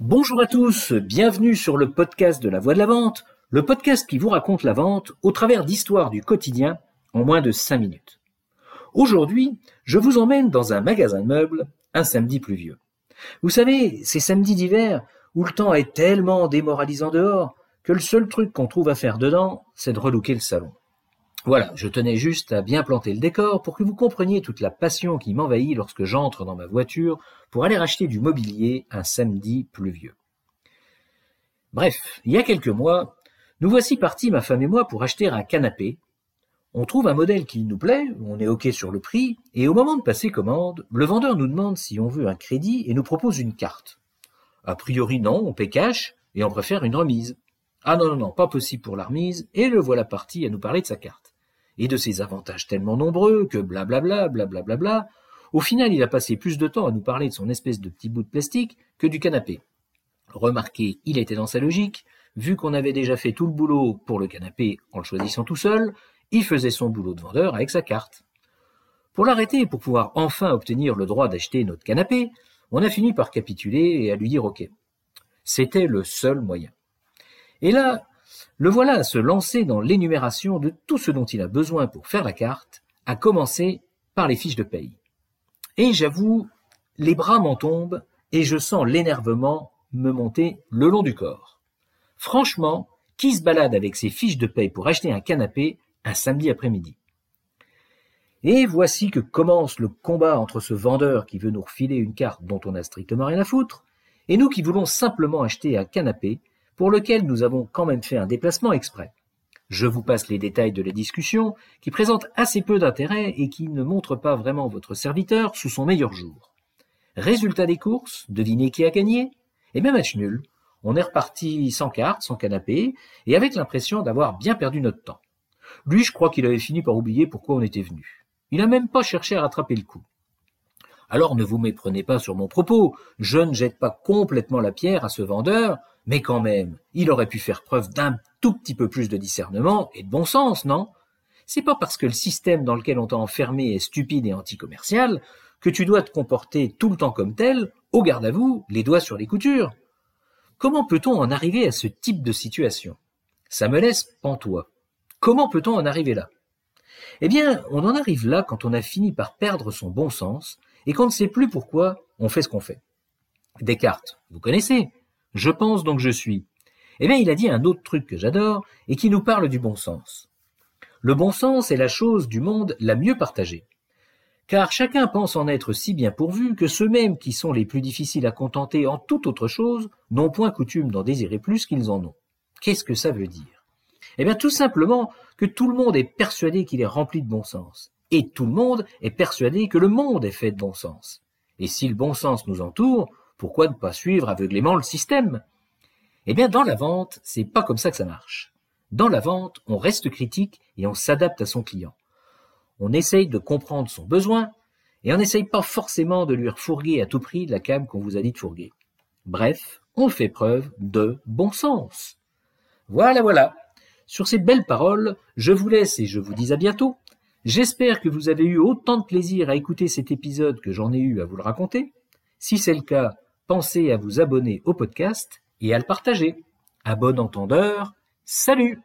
Bonjour à tous, bienvenue sur le podcast de la voix de la vente, le podcast qui vous raconte la vente au travers d'histoires du quotidien en moins de 5 minutes. Aujourd'hui, je vous emmène dans un magasin de meubles un samedi pluvieux. Vous savez, ces samedis d'hiver où le temps est tellement démoralisant dehors que le seul truc qu'on trouve à faire dedans, c'est de relooker le salon. Voilà, je tenais juste à bien planter le décor pour que vous compreniez toute la passion qui m'envahit lorsque j'entre dans ma voiture pour aller acheter du mobilier un samedi pluvieux. Bref, il y a quelques mois, nous voici partis, ma femme et moi, pour acheter un canapé. On trouve un modèle qui nous plaît, on est OK sur le prix, et au moment de passer commande, le vendeur nous demande si on veut un crédit et nous propose une carte. A priori non, on paie cash, et on préfère une remise. Ah non, non, non, pas possible pour la remise, et le voilà parti à nous parler de sa carte et de ses avantages tellement nombreux que blablabla, blablabla, bla, au final il a passé plus de temps à nous parler de son espèce de petit bout de plastique que du canapé. Remarquez, il était dans sa logique, vu qu'on avait déjà fait tout le boulot pour le canapé en le choisissant tout seul, il faisait son boulot de vendeur avec sa carte. Pour l'arrêter pour pouvoir enfin obtenir le droit d'acheter notre canapé, on a fini par capituler et à lui dire OK. C'était le seul moyen. Et là, le voilà à se lancer dans l'énumération de tout ce dont il a besoin pour faire la carte, à commencer par les fiches de paye. Et j'avoue, les bras m'en tombent et je sens l'énervement me monter le long du corps. Franchement, qui se balade avec ses fiches de paye pour acheter un canapé un samedi après-midi? Et voici que commence le combat entre ce vendeur qui veut nous refiler une carte dont on n'a strictement rien à foutre, et nous qui voulons simplement acheter un canapé pour lequel nous avons quand même fait un déplacement exprès. Je vous passe les détails de la discussion, qui présente assez peu d'intérêt et qui ne montre pas vraiment votre serviteur sous son meilleur jour. Résultat des courses, devinez qui a gagné Et même match nul. On est reparti sans carte, sans canapé, et avec l'impression d'avoir bien perdu notre temps. Lui, je crois qu'il avait fini par oublier pourquoi on était venu. Il n'a même pas cherché à rattraper le coup. Alors ne vous méprenez pas sur mon propos, je ne jette pas complètement la pierre à ce vendeur, mais quand même, il aurait pu faire preuve d'un tout petit peu plus de discernement et de bon sens, non? C'est pas parce que le système dans lequel on t'a enfermé est stupide et anticommercial que tu dois te comporter tout le temps comme tel, au garde à vous, les doigts sur les coutures. Comment peut-on en arriver à ce type de situation? Ça me laisse pantois. Comment peut-on en arriver là? Eh bien, on en arrive là quand on a fini par perdre son bon sens et qu'on ne sait plus pourquoi on fait ce qu'on fait. Descartes, vous connaissez je pense donc je suis. Eh bien, il a dit un autre truc que j'adore et qui nous parle du bon sens. Le bon sens est la chose du monde la mieux partagée. Car chacun pense en être si bien pourvu que ceux-mêmes qui sont les plus difficiles à contenter en toute autre chose n'ont point coutume d'en désirer plus qu'ils en ont. Qu'est-ce que ça veut dire? Eh bien, tout simplement que tout le monde est persuadé qu'il est rempli de bon sens. Et tout le monde est persuadé que le monde est fait de bon sens. Et si le bon sens nous entoure, pourquoi ne pas suivre aveuglément le système? Eh bien, dans la vente, c'est pas comme ça que ça marche. Dans la vente, on reste critique et on s'adapte à son client. On essaye de comprendre son besoin et on n'essaye pas forcément de lui refourguer à tout prix la cam qu'on vous a dit de fourguer. Bref, on fait preuve de bon sens. Voilà, voilà. Sur ces belles paroles, je vous laisse et je vous dis à bientôt. J'espère que vous avez eu autant de plaisir à écouter cet épisode que j'en ai eu à vous le raconter. Si c'est le cas, pensez à vous abonner au podcast et à le partager. À bon entendeur, salut